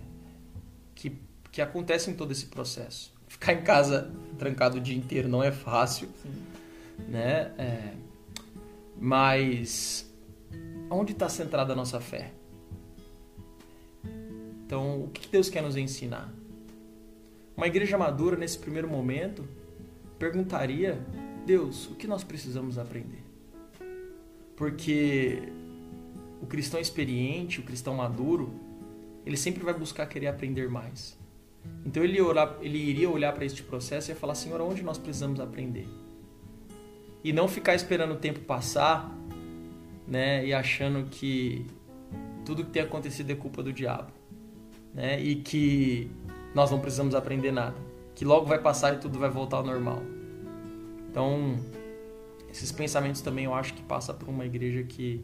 que, que acontecem em todo esse processo. Ficar em casa trancado o dia inteiro não é fácil, Sim. né? É, mas onde está centrada a nossa fé? Então, o que Deus quer nos ensinar? Uma igreja madura, nesse primeiro momento, perguntaria Deus, o que nós precisamos aprender? Porque o cristão experiente, o cristão maduro, ele sempre vai buscar querer aprender mais. Então ele, orar, ele iria olhar para este processo e ia falar: Senhor, onde nós precisamos aprender? E não ficar esperando o tempo passar né, e achando que tudo que tem acontecido é culpa do diabo. Né, e que nós não precisamos aprender nada. Que logo vai passar e tudo vai voltar ao normal. Então, esses pensamentos também eu acho que passa por uma igreja que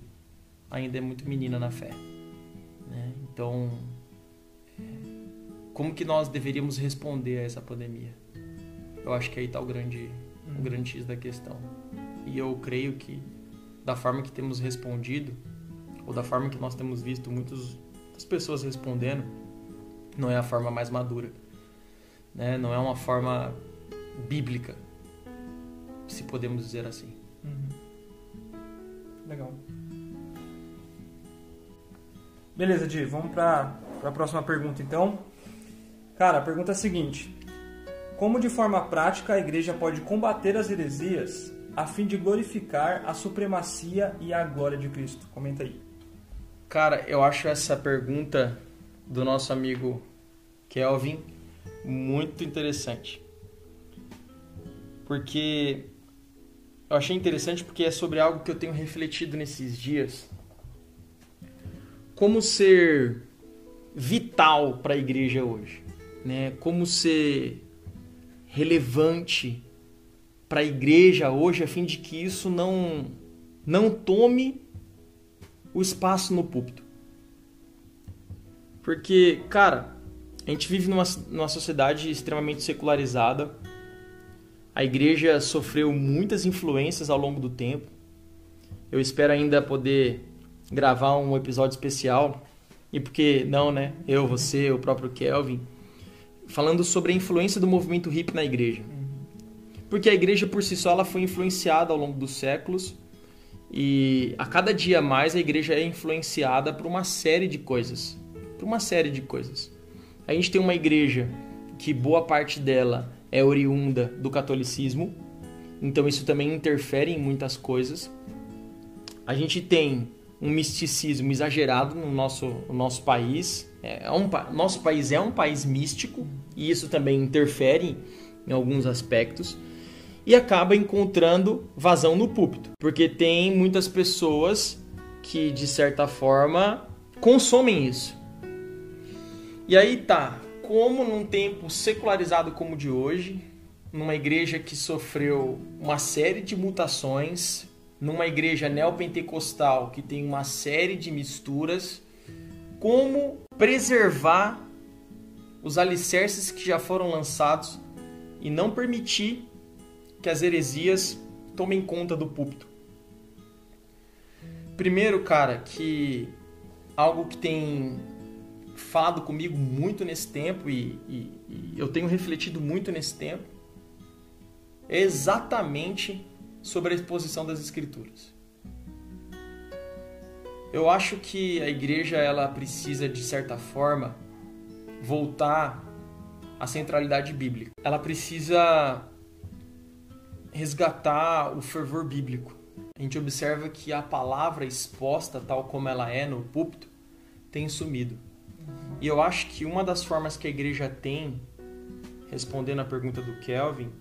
ainda é muito menina na fé. Né? Então, é, como que nós deveríamos responder a essa pandemia? Eu acho que aí está o grande, o uhum. grande X da questão. E eu creio que da forma que temos respondido, ou da forma que nós temos visto muitas pessoas respondendo, não é a forma mais madura. Né? Não é uma forma bíblica se podemos dizer assim. Uhum. Legal. Beleza, Di, vamos para a próxima pergunta então. Cara, a pergunta é a seguinte: Como de forma prática a igreja pode combater as heresias a fim de glorificar a supremacia e a glória de Cristo? Comenta aí. Cara, eu acho essa pergunta do nosso amigo Kelvin muito interessante. Porque eu achei interessante porque é sobre algo que eu tenho refletido nesses dias. Como ser vital para a igreja hoje, né? Como ser relevante para a igreja hoje a fim de que isso não não tome o espaço no púlpito. Porque, cara, A gente vive numa, numa sociedade extremamente secularizada. A igreja sofreu muitas influências ao longo do tempo. Eu espero ainda poder gravar um episódio especial. E porque não, né? Eu, você, o próprio Kelvin, falando sobre a influência do movimento hip na igreja. Porque a igreja por si só ela foi influenciada ao longo dos séculos e a cada dia mais a igreja é influenciada por uma série de coisas, por uma série de coisas. A gente tem uma igreja que boa parte dela é oriunda do catolicismo, então isso também interfere em muitas coisas. A gente tem um misticismo exagerado no nosso, no nosso país. É, é um, nosso país é um país místico e isso também interfere em alguns aspectos. E acaba encontrando vazão no púlpito, porque tem muitas pessoas que, de certa forma, consomem isso. E aí tá, como num tempo secularizado como o de hoje, numa igreja que sofreu uma série de mutações, numa igreja neopentecostal que tem uma série de misturas, como preservar os alicerces que já foram lançados e não permitir que as heresias tomem conta do púlpito. Primeiro, cara, que algo que tem falado comigo muito nesse tempo e, e, e eu tenho refletido muito nesse tempo é exatamente sobre a exposição das escrituras. Eu acho que a igreja ela precisa de certa forma voltar à centralidade bíblica. Ela precisa resgatar o fervor bíblico. A gente observa que a palavra exposta tal como ela é no púlpito tem sumido. E eu acho que uma das formas que a igreja tem, respondendo à pergunta do Kelvin,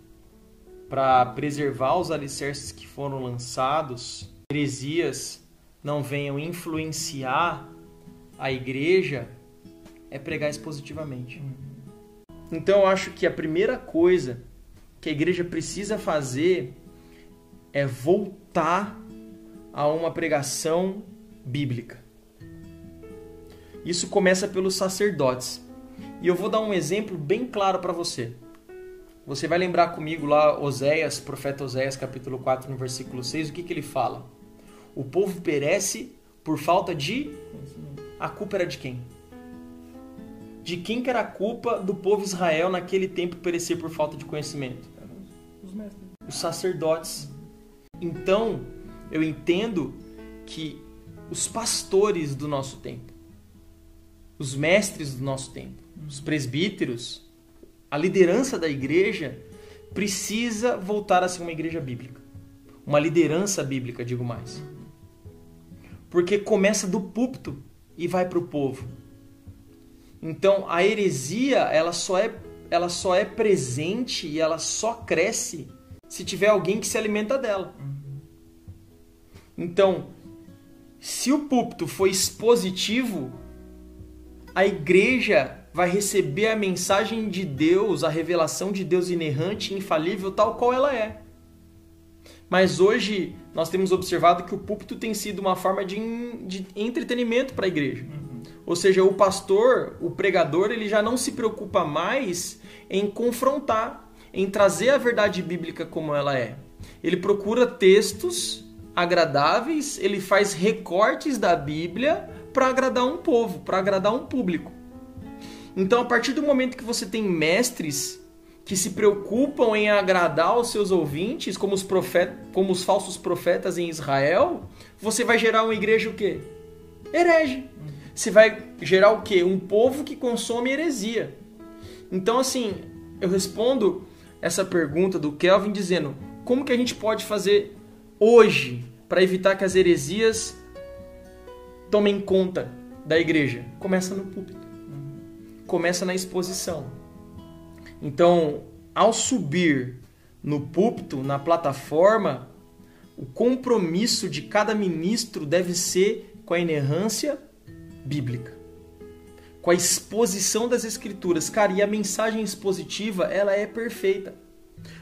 para preservar os alicerces que foram lançados, heresias não venham influenciar a igreja, é pregar expositivamente. Então eu acho que a primeira coisa que a igreja precisa fazer é voltar a uma pregação bíblica. Isso começa pelos sacerdotes. E eu vou dar um exemplo bem claro para você. Você vai lembrar comigo lá Oséias, profeta Oséias, capítulo 4, no versículo 6, o que, que ele fala? O povo perece por falta de. A culpa era de quem? De quem que era a culpa do povo Israel naquele tempo perecer por falta de conhecimento? Os mestres. Os sacerdotes. Então, eu entendo que os pastores do nosso tempo, os mestres do nosso tempo, os presbíteros, a liderança da igreja precisa voltar a ser uma igreja bíblica. Uma liderança bíblica, digo mais. Porque começa do púlpito e vai para o povo. Então, a heresia, ela só é ela só é presente e ela só cresce se tiver alguém que se alimenta dela. Então, se o púlpito for expositivo, a igreja vai receber a mensagem de Deus, a revelação de Deus inerrante, infalível, tal qual ela é. Mas hoje nós temos observado que o púlpito tem sido uma forma de, de entretenimento para a igreja. Uhum. Ou seja, o pastor, o pregador, ele já não se preocupa mais em confrontar, em trazer a verdade bíblica como ela é. Ele procura textos agradáveis, ele faz recortes da Bíblia para agradar um povo, para agradar um público. Então, a partir do momento que você tem mestres que se preocupam em agradar os seus ouvintes, como os, profetas, como os falsos profetas em Israel, você vai gerar uma igreja o quê? Herege. Você vai gerar o quê? Um povo que consome heresia. Então, assim, eu respondo essa pergunta do Kelvin dizendo: como que a gente pode fazer hoje para evitar que as heresias tomem conta da igreja? Começa no púlpito começa na exposição. Então, ao subir no púlpito, na plataforma, o compromisso de cada ministro deve ser com a inerrância bíblica, com a exposição das escrituras. Cara, e a mensagem expositiva, ela é perfeita.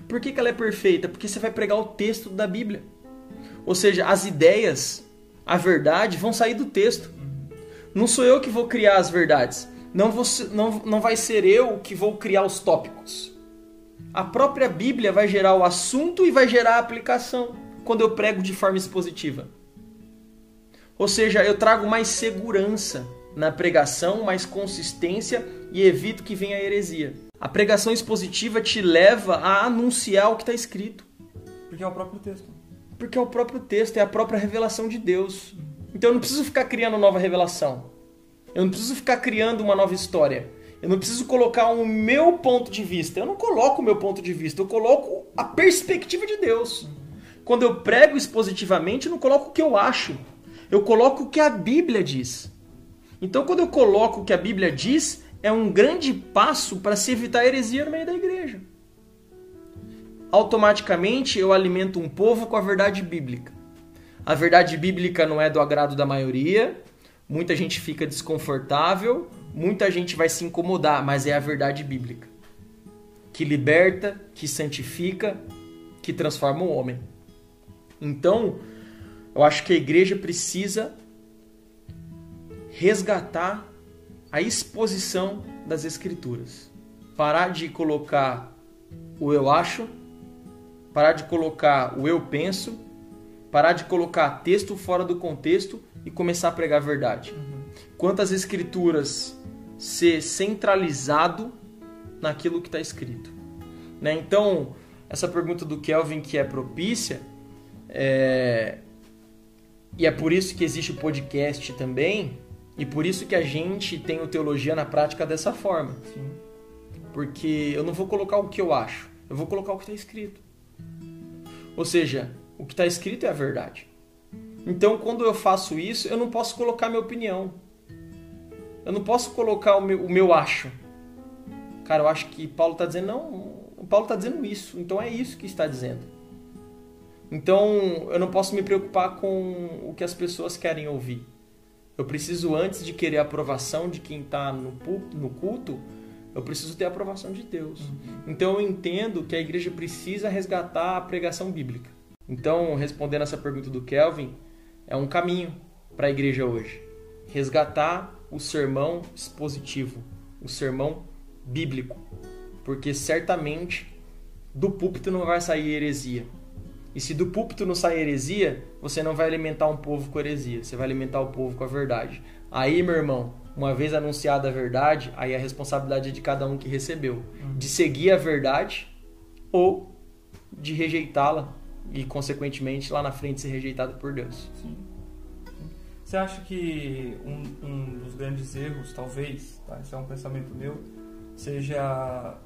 Por que, que ela é perfeita? Porque você vai pregar o texto da Bíblia. Ou seja, as ideias, a verdade vão sair do texto. Não sou eu que vou criar as verdades Não, vou, não, não vai ser eu que vou criar os tópicos. A própria Bíblia vai gerar o assunto e vai gerar a aplicação quando eu prego de forma expositiva. Ou seja, eu trago mais segurança na pregação, mais consistência e evito que venha a heresia. A pregação expositiva te leva a anunciar o que está escrito. Porque é o próprio texto. Porque é o próprio texto, é a própria revelação de Deus. Então eu não preciso ficar criando nova revelação. Eu não preciso ficar criando uma nova história. Eu não preciso colocar o meu ponto de vista. Eu não coloco o meu ponto de vista, eu coloco a perspectiva de Deus. Quando eu prego expositivamente, eu não coloco o que eu acho. Eu coloco o que a Bíblia diz. Então, quando eu coloco o que a Bíblia diz, é um grande passo para se evitar heresia no meio da igreja. Automaticamente eu alimento um povo com a verdade bíblica. A verdade bíblica não é do agrado da maioria, muita gente fica desconfortável, muita gente vai se incomodar, mas é a verdade bíblica que liberta, que santifica, que transforma o homem. Então, eu acho que a igreja precisa resgatar a exposição das escrituras. Parar de colocar o eu acho, parar de colocar o eu penso, parar de colocar texto fora do contexto e começar a pregar a verdade. Uhum. Quantas escrituras ser centralizado naquilo que está escrito. Né? Então, essa pergunta do Kelvin que é propícia, é... e é por isso que existe o podcast também, e por isso que a gente tem o Teologia na Prática dessa forma. Sim. Porque eu não vou colocar o que eu acho, eu vou colocar o que está escrito. Ou seja, o que está escrito é a verdade. Então, quando eu faço isso, eu não posso colocar minha opinião. Eu não posso colocar o meu, o meu acho. Cara, eu acho que Paulo está dizendo, não, Paulo está dizendo isso, então é isso que está dizendo. Então eu não posso me preocupar com o que as pessoas querem ouvir. Eu preciso, antes de querer a aprovação de quem está no, no culto, eu preciso ter a aprovação de Deus. Uhum. Então eu entendo que a igreja precisa resgatar a pregação bíblica. Então, respondendo essa pergunta do Kelvin, é um caminho para a igreja hoje. Resgatar o sermão expositivo, o sermão bíblico, porque certamente do púlpito não vai sair heresia. E se do púlpito não sair heresia, você não vai alimentar um povo com heresia, você vai alimentar o povo com a verdade. Aí, meu irmão, uma vez anunciada a verdade, aí a responsabilidade é de cada um que recebeu, de seguir a verdade ou de rejeitá-la e, consequentemente, lá na frente ser rejeitado por Deus. Sim. Você acha que um, um dos grandes erros, talvez, tá? esse é um pensamento meu, seja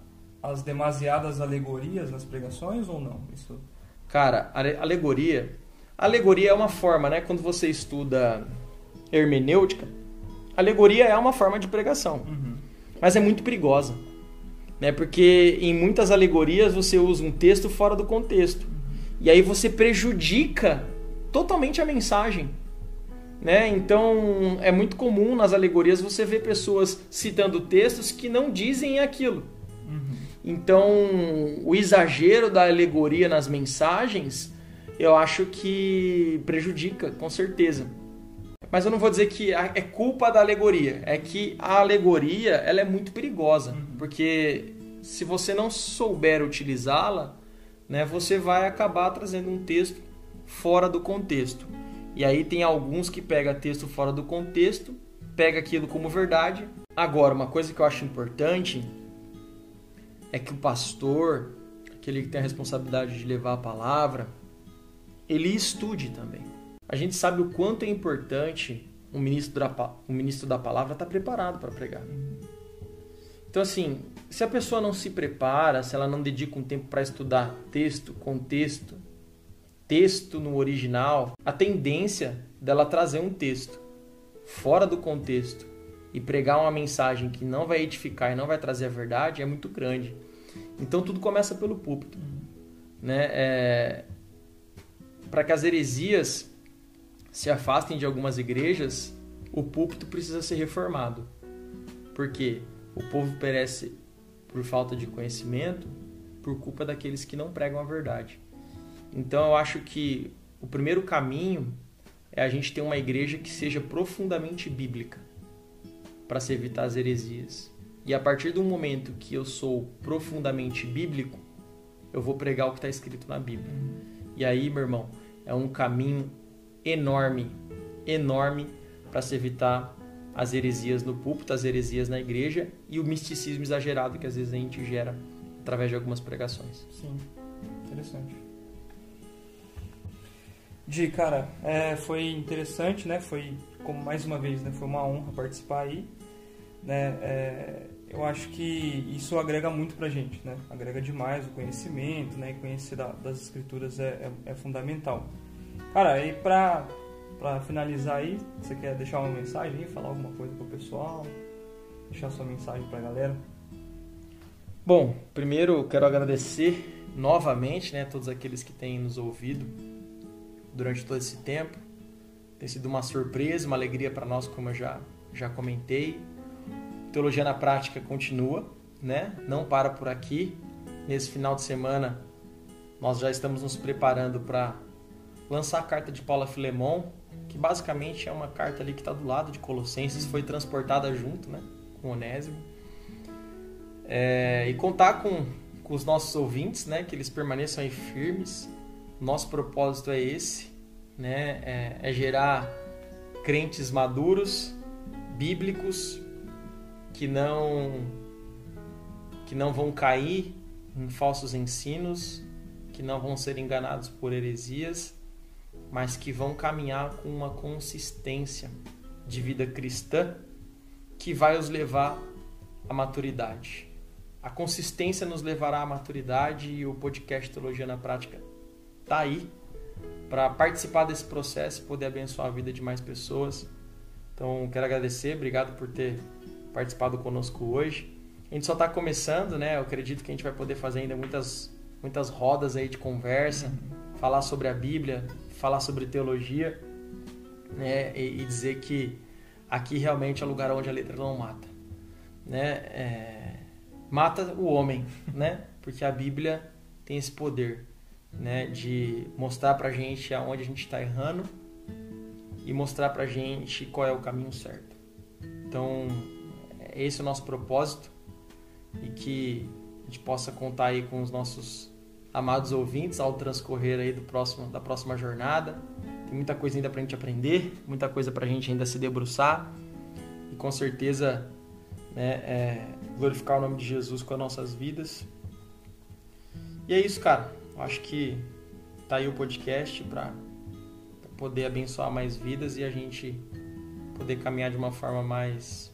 as demasiadas alegorias nas pregações ou não? Isso... Cara, alegoria. Alegoria é uma forma, né? Quando você estuda hermenêutica, alegoria é uma forma de pregação. Uhum. Mas é muito perigosa. Né? Porque em muitas alegorias você usa um texto fora do contexto. E aí você prejudica totalmente a mensagem. Né? Então é muito comum nas alegorias você ver pessoas citando textos que não dizem aquilo. Uhum. Então o exagero da alegoria nas mensagens eu acho que prejudica, com certeza. Mas eu não vou dizer que é culpa da alegoria, é que a alegoria ela é muito perigosa, uhum. porque se você não souber utilizá-la, né, você vai acabar trazendo um texto fora do contexto. E aí tem alguns que pega texto fora do contexto, pega aquilo como verdade. Agora, uma coisa que eu acho importante é que o pastor, aquele que tem a responsabilidade de levar a palavra, ele estude também. A gente sabe o quanto é importante um ministro da, um ministro da palavra estar tá preparado para pregar. Então, assim, se a pessoa não se prepara, se ela não dedica um tempo para estudar texto, contexto, texto no original, a tendência dela trazer um texto fora do contexto e pregar uma mensagem que não vai edificar e não vai trazer a verdade é muito grande. Então tudo começa pelo púlpito. Né? É... Para que as heresias se afastem de algumas igrejas, o púlpito precisa ser reformado. Porque o povo perece por falta de conhecimento, por culpa daqueles que não pregam a verdade. Então eu acho que o primeiro caminho é a gente ter uma igreja que seja profundamente bíblica, para se evitar as heresias. E a partir do momento que eu sou profundamente bíblico, eu vou pregar o que está escrito na Bíblia. E aí, meu irmão, é um caminho enorme, enorme para se evitar as heresias no púlpito, as heresias na igreja e o misticismo exagerado que às vezes a gente gera através de algumas pregações. Sim, interessante. Di, cara, é, foi interessante, né? Foi, como mais uma vez, né? Foi uma honra participar aí, né? É, eu acho que isso agrega muito pra gente, né? Agrega demais o conhecimento, né? E conhecer da, das escrituras é, é, é, fundamental. Cara, e pra, pra finalizar aí, você quer deixar uma mensagem aí, falar alguma coisa pro pessoal? Deixar sua mensagem pra galera? Bom, primeiro quero agradecer novamente, né? Todos aqueles que têm nos ouvido durante todo esse tempo. Tem sido uma surpresa, uma alegria para nós, como eu já, já comentei. Teologia na Prática continua, né? não para por aqui. Nesse final de semana, nós já estamos nos preparando para lançar a carta de Paula Filemon, que basicamente é uma carta ali que está do lado de Colossenses, foi transportada junto né? com Onésimo. É, e contar com, com os nossos ouvintes, né? que eles permaneçam aí firmes, nosso propósito é esse, né? É, é gerar crentes maduros, bíblicos, que não que não vão cair em falsos ensinos, que não vão ser enganados por heresias, mas que vão caminhar com uma consistência de vida cristã que vai os levar à maturidade. A consistência nos levará à maturidade e o podcast Teologia na Prática tá aí para participar desse processo e poder abençoar a vida de mais pessoas. Então, quero agradecer, obrigado por ter participado conosco hoje. A gente só está começando, né? Eu acredito que a gente vai poder fazer ainda muitas, muitas rodas aí de conversa, uhum. Falar sobre a Bíblia, falar sobre teologia, né? E, e, dizer que aqui realmente é o lugar onde a letra não mata, né? É, mata o homem, né? Porque a Bíblia tem esse poder né, de mostrar pra gente aonde a gente está errando e mostrar pra gente qual é o caminho certo. Então, esse é o nosso propósito e que a gente possa contar aí com os nossos amados ouvintes ao transcorrer aí do próximo, da próxima jornada. Tem muita coisa ainda pra gente aprender, muita coisa pra gente ainda se debruçar e com certeza né, é, glorificar o nome de Jesus com as nossas vidas. E é isso, cara. Acho que tá aí o podcast para poder abençoar mais vidas e a gente poder caminhar de uma forma mais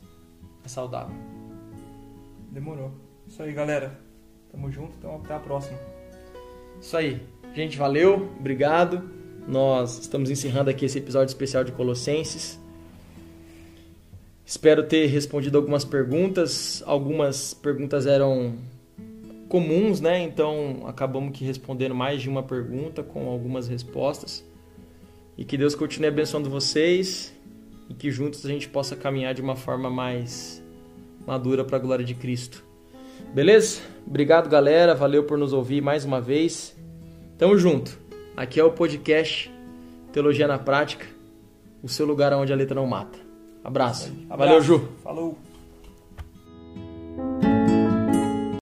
saudável. Demorou. Isso aí, galera. Tamo junto, então até a próxima. Isso aí. Gente, valeu, obrigado. Nós estamos encerrando aqui esse episódio especial de Colossenses. Espero ter respondido algumas perguntas. Algumas perguntas eram comuns, né? Então acabamos que respondendo mais de uma pergunta com algumas respostas. E que Deus continue abençoando vocês e que juntos a gente possa caminhar de uma forma mais madura para a glória de Cristo. Beleza? Obrigado, galera. Valeu por nos ouvir mais uma vez. Tamo junto. Aqui é o podcast Teologia na Prática, o seu lugar onde a letra não mata. Abraço. Abraço. Valeu, Ju. Falou.